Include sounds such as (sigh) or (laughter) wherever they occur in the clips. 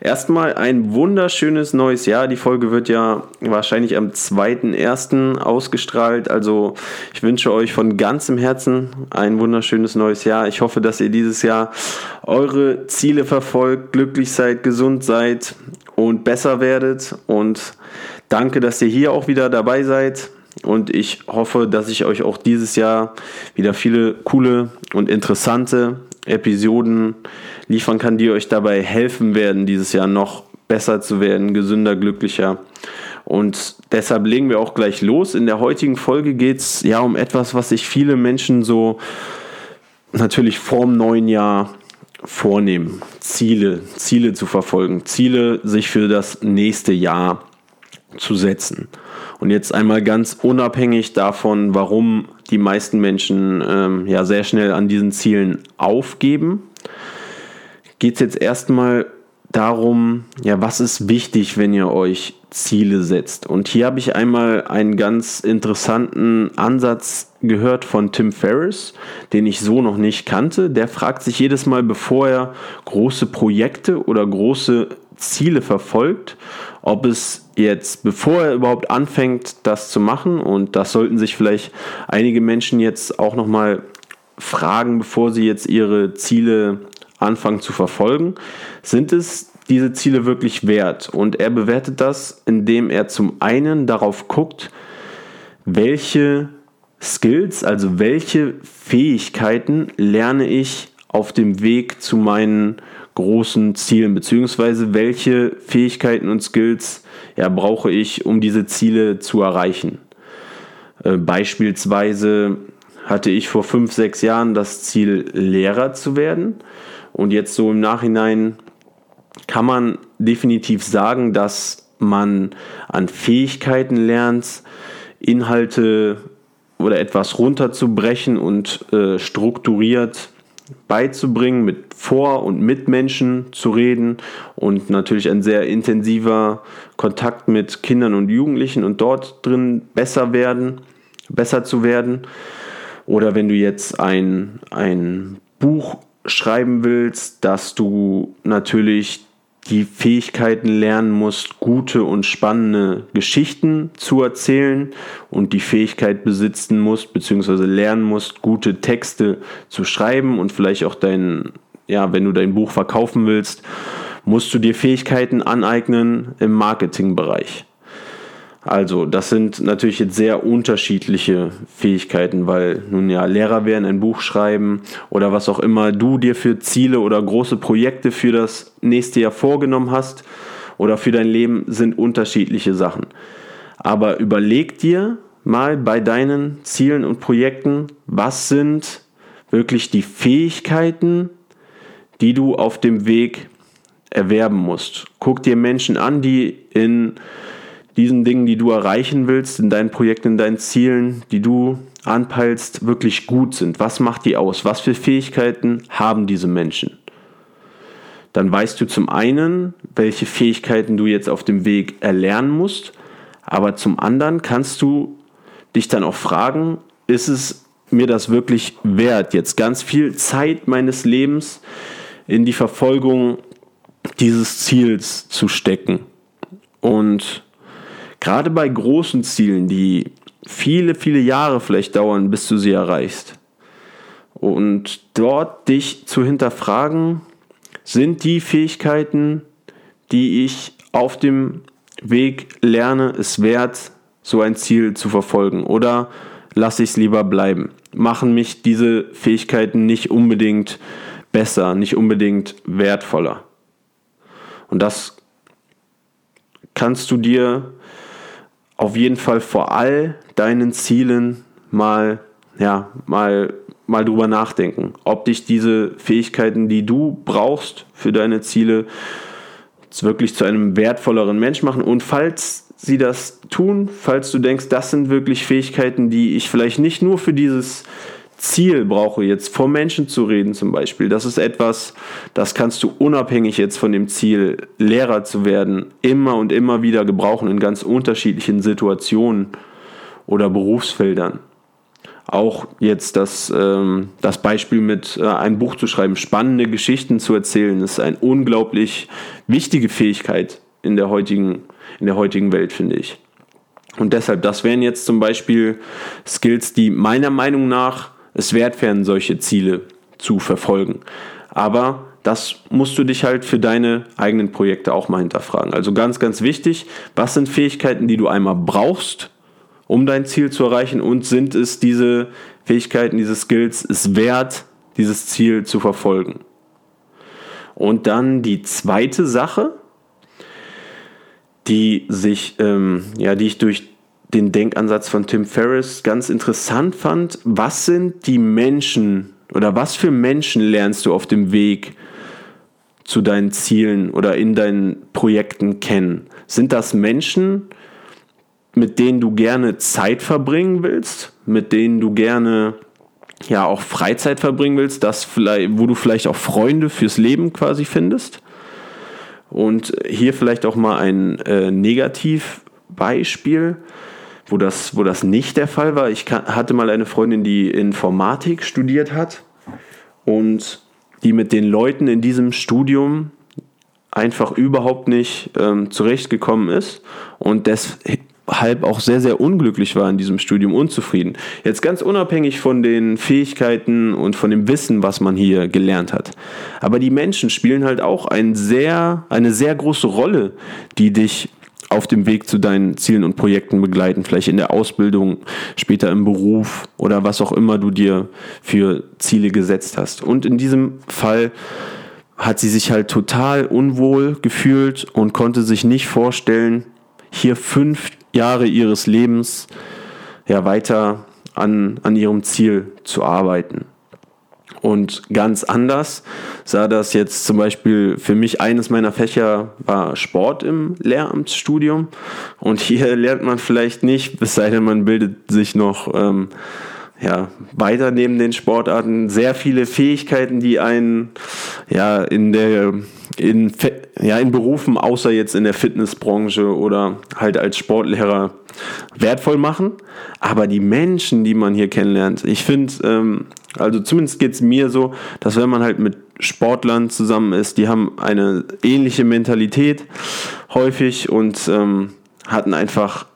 Erstmal ein wunderschönes neues Jahr. Die Folge wird ja wahrscheinlich am 2.1. ausgestrahlt. Also ich wünsche euch von ganzem Herzen ein wunderschönes neues Jahr. Ich hoffe, dass ihr dieses Jahr eure Ziele verfolgt, glücklich seid, gesund seid und besser werdet. Und danke, dass ihr hier auch wieder dabei seid. Und ich hoffe, dass ich euch auch dieses Jahr wieder viele coole und interessante Episoden liefern kann, die euch dabei helfen werden, dieses Jahr noch besser zu werden, gesünder, glücklicher. Und deshalb legen wir auch gleich los. In der heutigen Folge geht es ja um etwas, was sich viele Menschen so natürlich vorm neuen Jahr vornehmen. Ziele, Ziele zu verfolgen, Ziele sich für das nächste Jahr zu setzen. Und jetzt einmal ganz unabhängig davon, warum die meisten Menschen ähm, ja sehr schnell an diesen Zielen aufgeben, geht es jetzt erstmal darum, ja, was ist wichtig, wenn ihr euch Ziele setzt. Und hier habe ich einmal einen ganz interessanten Ansatz gehört von Tim Ferriss, den ich so noch nicht kannte. Der fragt sich jedes Mal, bevor er große Projekte oder große Ziele verfolgt, ob es jetzt, bevor er überhaupt anfängt, das zu machen, und das sollten sich vielleicht einige Menschen jetzt auch nochmal fragen, bevor sie jetzt ihre Ziele anfangen zu verfolgen, sind es diese Ziele wirklich wert? Und er bewertet das, indem er zum einen darauf guckt, welche Skills, also welche Fähigkeiten lerne ich auf dem Weg zu meinen großen Zielen, beziehungsweise welche Fähigkeiten und Skills ja, brauche ich, um diese Ziele zu erreichen. Äh, beispielsweise hatte ich vor fünf, sechs Jahren das Ziel, Lehrer zu werden. Und jetzt so im Nachhinein kann man definitiv sagen, dass man an Fähigkeiten lernt, Inhalte oder etwas runterzubrechen und äh, strukturiert beizubringen, mit vor und mit Menschen zu reden und natürlich ein sehr intensiver Kontakt mit Kindern und Jugendlichen und dort drin besser werden, besser zu werden. Oder wenn du jetzt ein, ein Buch schreiben willst, dass du natürlich die Fähigkeiten lernen musst, gute und spannende Geschichten zu erzählen und die Fähigkeit besitzen musst, beziehungsweise lernen musst, gute Texte zu schreiben und vielleicht auch dein, ja, wenn du dein Buch verkaufen willst, musst du dir Fähigkeiten aneignen im Marketingbereich. Also, das sind natürlich jetzt sehr unterschiedliche Fähigkeiten, weil nun ja Lehrer werden, ein Buch schreiben oder was auch immer du dir für Ziele oder große Projekte für das nächste Jahr vorgenommen hast oder für dein Leben sind unterschiedliche Sachen. Aber überleg dir mal bei deinen Zielen und Projekten, was sind wirklich die Fähigkeiten, die du auf dem Weg erwerben musst. Guck dir Menschen an, die in diesen Dingen, die du erreichen willst, in deinen Projekten, in deinen Zielen, die du anpeilst, wirklich gut sind. Was macht die aus? Was für Fähigkeiten haben diese Menschen? Dann weißt du zum einen, welche Fähigkeiten du jetzt auf dem Weg erlernen musst, aber zum anderen kannst du dich dann auch fragen, ist es mir das wirklich wert, jetzt ganz viel Zeit meines Lebens in die Verfolgung dieses Ziels zu stecken? Und Gerade bei großen Zielen, die viele, viele Jahre vielleicht dauern, bis du sie erreichst. Und dort dich zu hinterfragen, sind die Fähigkeiten, die ich auf dem Weg lerne, es wert, so ein Ziel zu verfolgen? Oder lasse ich es lieber bleiben? Machen mich diese Fähigkeiten nicht unbedingt besser, nicht unbedingt wertvoller? Und das kannst du dir auf jeden Fall vor all deinen Zielen mal, ja, mal, mal drüber nachdenken, ob dich diese Fähigkeiten, die du brauchst für deine Ziele, wirklich zu einem wertvolleren Mensch machen. Und falls sie das tun, falls du denkst, das sind wirklich Fähigkeiten, die ich vielleicht nicht nur für dieses Ziel brauche, jetzt vor Menschen zu reden zum Beispiel. Das ist etwas, das kannst du unabhängig jetzt von dem Ziel, Lehrer zu werden, immer und immer wieder gebrauchen in ganz unterschiedlichen Situationen oder Berufsfeldern. Auch jetzt das, ähm, das Beispiel mit äh, ein Buch zu schreiben, spannende Geschichten zu erzählen, ist eine unglaublich wichtige Fähigkeit in der heutigen, in der heutigen Welt, finde ich. Und deshalb, das wären jetzt zum Beispiel Skills, die meiner Meinung nach es wert wären, solche Ziele zu verfolgen. Aber das musst du dich halt für deine eigenen Projekte auch mal hinterfragen. Also ganz, ganz wichtig, was sind Fähigkeiten, die du einmal brauchst, um dein Ziel zu erreichen und sind es diese Fähigkeiten, diese Skills es wert, dieses Ziel zu verfolgen. Und dann die zweite Sache, die sich, ähm, ja, die ich durch den Denkansatz von Tim Ferriss ganz interessant fand. Was sind die Menschen oder was für Menschen lernst du auf dem Weg zu deinen Zielen oder in deinen Projekten kennen? Sind das Menschen, mit denen du gerne Zeit verbringen willst, mit denen du gerne ja auch Freizeit verbringen willst, das vielleicht, wo du vielleicht auch Freunde fürs Leben quasi findest? Und hier vielleicht auch mal ein äh, Negativbeispiel wo das, wo das nicht der Fall war. Ich hatte mal eine Freundin, die Informatik studiert hat und die mit den Leuten in diesem Studium einfach überhaupt nicht ähm, zurechtgekommen ist und deshalb auch sehr, sehr unglücklich war in diesem Studium, unzufrieden. Jetzt ganz unabhängig von den Fähigkeiten und von dem Wissen, was man hier gelernt hat. Aber die Menschen spielen halt auch ein sehr, eine sehr große Rolle, die dich auf dem Weg zu deinen Zielen und Projekten begleiten, vielleicht in der Ausbildung, später im Beruf oder was auch immer du dir für Ziele gesetzt hast. Und in diesem Fall hat sie sich halt total unwohl gefühlt und konnte sich nicht vorstellen, hier fünf Jahre ihres Lebens ja weiter an, an ihrem Ziel zu arbeiten. Und ganz anders sah das jetzt zum Beispiel für mich, eines meiner Fächer war Sport im Lehramtsstudium. Und hier lernt man vielleicht nicht, es sei denn, man bildet sich noch ähm, ja, weiter neben den Sportarten, sehr viele Fähigkeiten, die einen ja, in der in, ja, in Berufen, außer jetzt in der Fitnessbranche oder halt als Sportlehrer wertvoll machen. Aber die Menschen, die man hier kennenlernt, ich finde, ähm, also zumindest geht es mir so, dass wenn man halt mit Sportlern zusammen ist, die haben eine ähnliche Mentalität häufig und ähm, hatten einfach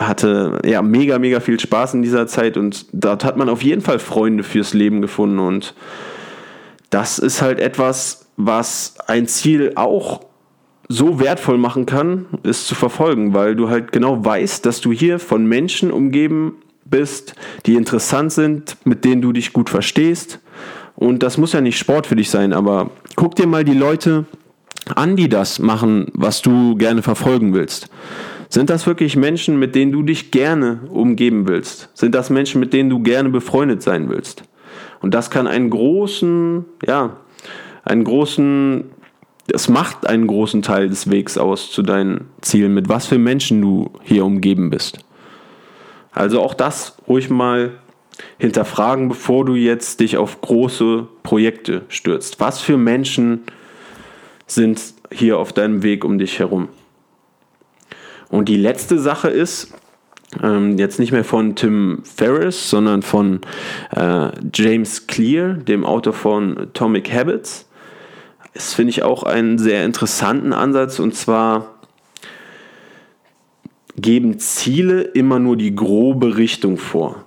hatte ja mega, mega viel Spaß in dieser Zeit und dort hat man auf jeden Fall Freunde fürs Leben gefunden und das ist halt etwas, was ein Ziel auch so wertvoll machen kann, ist zu verfolgen, weil du halt genau weißt, dass du hier von Menschen umgeben bist, die interessant sind, mit denen du dich gut verstehst. Und das muss ja nicht Sport für dich sein, aber guck dir mal die Leute an, die das machen, was du gerne verfolgen willst. Sind das wirklich Menschen, mit denen du dich gerne umgeben willst? Sind das Menschen, mit denen du gerne befreundet sein willst? Und das kann einen großen, ja, einen großen, es macht einen großen Teil des Wegs aus zu deinen Zielen, mit was für Menschen du hier umgeben bist. Also auch das ruhig mal hinterfragen, bevor du jetzt dich auf große Projekte stürzt. Was für Menschen sind hier auf deinem Weg um dich herum? Und die letzte Sache ist, ähm, jetzt nicht mehr von Tim Ferriss, sondern von äh, James Clear, dem Autor von Atomic Habits. Das finde ich auch einen sehr interessanten Ansatz und zwar geben Ziele immer nur die grobe Richtung vor.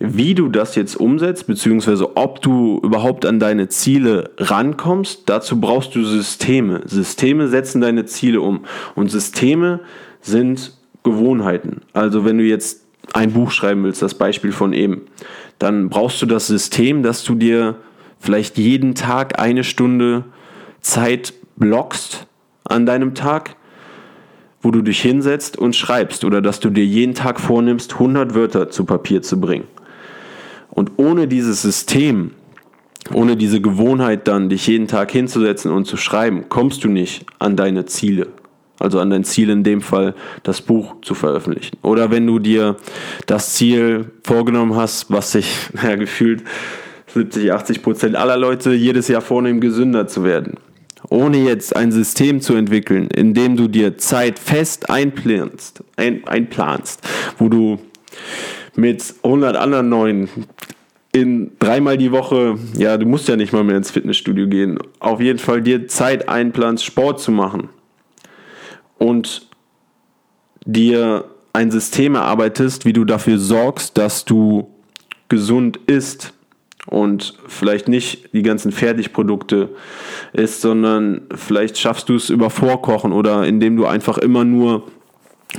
Wie du das jetzt umsetzt, beziehungsweise ob du überhaupt an deine Ziele rankommst, dazu brauchst du Systeme. Systeme setzen deine Ziele um. Und Systeme sind Gewohnheiten. Also wenn du jetzt ein Buch schreiben willst, das Beispiel von eben, dann brauchst du das System, dass du dir vielleicht jeden Tag eine Stunde Zeit blockst an deinem Tag, wo du dich hinsetzt und schreibst oder dass du dir jeden Tag vornimmst, 100 Wörter zu Papier zu bringen. Und ohne dieses System Ohne diese Gewohnheit dann, dich jeden Tag hinzusetzen und zu schreiben, kommst du nicht an deine Ziele. Also an dein Ziel in dem Fall, das Buch zu veröffentlichen. Oder wenn du dir das Ziel vorgenommen hast, was sich (laughs) naja, gefühlt 70, 80 Prozent aller Leute jedes Jahr vornehmen, gesünder zu werden. Ohne jetzt ein System zu entwickeln, in dem du dir Zeit fest einplanst, ein, einplanst wo du mit 100 anderen neuen in dreimal die Woche, ja, du musst ja nicht mal mehr ins Fitnessstudio gehen, auf jeden Fall dir Zeit einplanst, Sport zu machen und dir ein System erarbeitest, wie du dafür sorgst, dass du gesund isst und vielleicht nicht die ganzen Fertigprodukte isst, sondern vielleicht schaffst du es über Vorkochen oder indem du einfach immer nur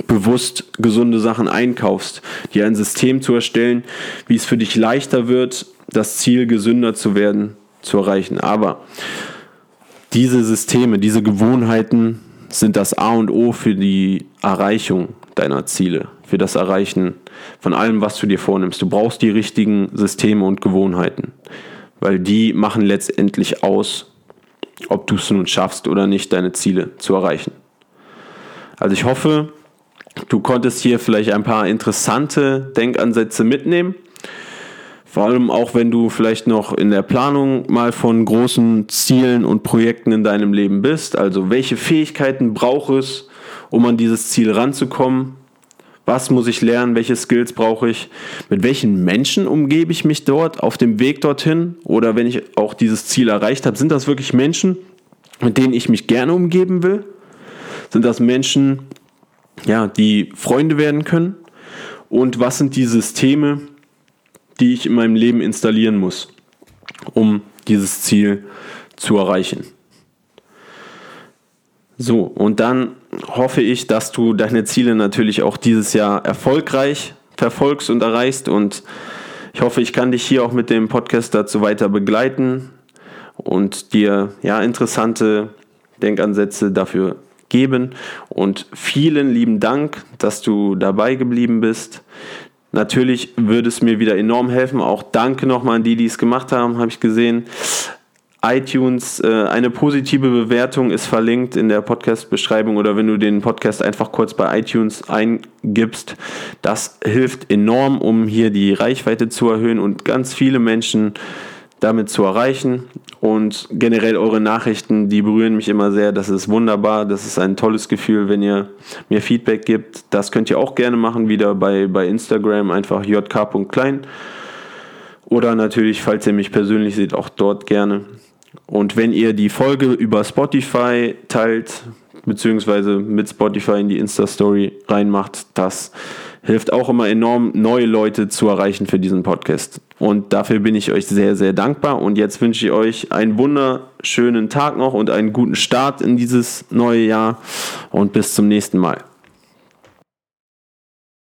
bewusst gesunde Sachen einkaufst, dir ein System zu erstellen, wie es für dich leichter wird, das Ziel gesünder zu werden, zu erreichen. Aber diese Systeme, diese Gewohnheiten sind das A und O für die Erreichung deiner Ziele, für das Erreichen von allem, was du dir vornimmst. Du brauchst die richtigen Systeme und Gewohnheiten, weil die machen letztendlich aus, ob du es nun schaffst oder nicht, deine Ziele zu erreichen. Also ich hoffe, du konntest hier vielleicht ein paar interessante Denkansätze mitnehmen. Vor allem auch, wenn du vielleicht noch in der Planung mal von großen Zielen und Projekten in deinem Leben bist. Also welche Fähigkeiten braucht es, um an dieses Ziel ranzukommen? Was muss ich lernen? Welche Skills brauche ich? Mit welchen Menschen umgebe ich mich dort auf dem Weg dorthin? Oder wenn ich auch dieses Ziel erreicht habe, sind das wirklich Menschen, mit denen ich mich gerne umgeben will? Sind das Menschen, ja, die Freunde werden können? Und was sind die Systeme, die ich in meinem Leben installieren muss, um dieses Ziel zu erreichen. So, und dann hoffe ich, dass du deine Ziele natürlich auch dieses Jahr erfolgreich verfolgst und erreichst. Und ich hoffe, ich kann dich hier auch mit dem Podcast dazu weiter begleiten und dir ja interessante Denkansätze dafür geben. Und vielen lieben Dank, dass du dabei geblieben bist. Natürlich würde es mir wieder enorm helfen. Auch danke nochmal an die, die es gemacht haben, habe ich gesehen. iTunes, äh, eine positive Bewertung ist verlinkt in der Podcast-Beschreibung oder wenn du den Podcast einfach kurz bei iTunes eingibst. Das hilft enorm, um hier die Reichweite zu erhöhen und ganz viele Menschen damit zu erreichen. Und generell eure Nachrichten, die berühren mich immer sehr. Das ist wunderbar. Das ist ein tolles Gefühl, wenn ihr mir Feedback gibt. Das könnt ihr auch gerne machen, wieder bei, bei Instagram, einfach jk.klein. Oder natürlich, falls ihr mich persönlich seht, auch dort gerne. Und wenn ihr die Folge über Spotify teilt, beziehungsweise mit Spotify in die Insta-Story reinmacht, das hilft auch immer enorm, neue Leute zu erreichen für diesen Podcast. Und dafür bin ich euch sehr, sehr dankbar. Und jetzt wünsche ich euch einen wunderschönen Tag noch und einen guten Start in dieses neue Jahr. Und bis zum nächsten Mal.